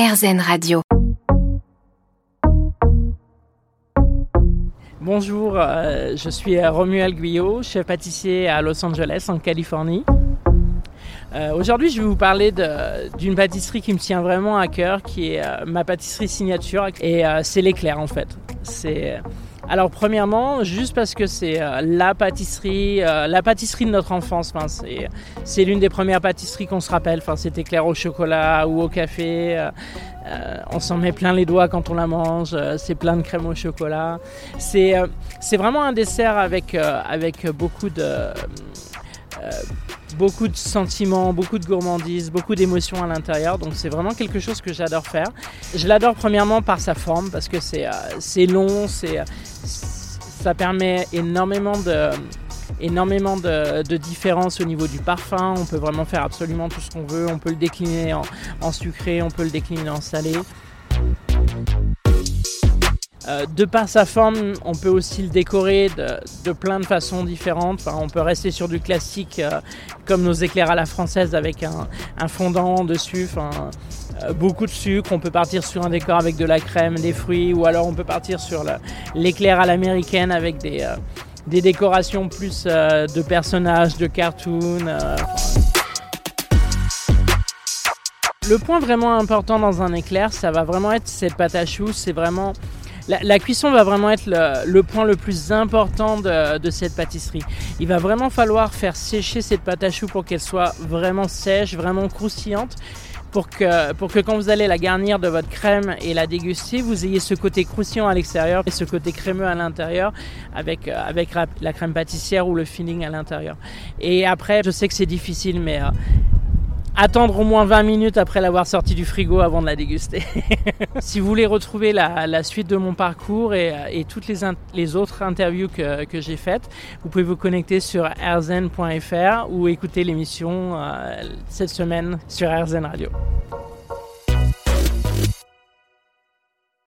RZN Radio. Bonjour, euh, je suis Romuald Guyot, chef pâtissier à Los Angeles, en Californie. Euh, Aujourd'hui, je vais vous parler d'une pâtisserie qui me tient vraiment à cœur, qui est euh, ma pâtisserie signature, et euh, c'est l'éclair en fait. C'est alors premièrement, juste parce que c'est euh, la pâtisserie, euh, la pâtisserie de notre enfance. C'est l'une des premières pâtisseries qu'on se rappelle. Enfin, c'était clair au chocolat ou au café. Euh, on s'en met plein les doigts quand on la mange. c'est plein de crème au chocolat. C'est vraiment un dessert avec, avec beaucoup de beaucoup de sentiments, beaucoup de gourmandise, beaucoup d'émotions à l'intérieur. Donc c'est vraiment quelque chose que j'adore faire. Je l'adore premièrement par sa forme parce que c'est euh, long, c'est ça permet énormément de énormément de, de différences au niveau du parfum. On peut vraiment faire absolument tout ce qu'on veut. On peut le décliner en, en sucré, on peut le décliner en salé. Euh, de par sa forme, on peut aussi le décorer de, plein de façons différentes. on peut rester sur du classique euh, comme nos éclairs à la française avec un, fondant dessus, euh, beaucoup de sucre. On peut partir sur un décor avec de la crème, des fruits, ou alors on peut partir sur l'éclair à l'américaine avec des, décorations plus de personnages, de cartoons. le point vraiment important dans un éclair, ça va vraiment être cette pâte à choux. C'est vraiment la, cuisson va vraiment être le, point le plus important de, cette pâtisserie. Il va vraiment falloir faire sécher cette pâte à choux pour qu'elle soit vraiment sèche, vraiment croustillante. Pour que, pour que quand vous allez la garnir de votre crème et la déguster, vous ayez ce côté croustillant à l'extérieur et ce côté crémeux à l'intérieur avec, euh, avec la, crème pâtissière ou le filling à l'intérieur. Et après, je sais que c'est difficile, mais euh, attendre au moins 20 minutes après l'avoir sorti du frigo avant de la déguster. si vous voulez retrouver la, suite de mon parcours et, toutes les, autres interviews que, que j'ai faites, vous pouvez vous connecter sur rzen.fr ou écouter l'émission euh, cette semaine sur RZN Radio.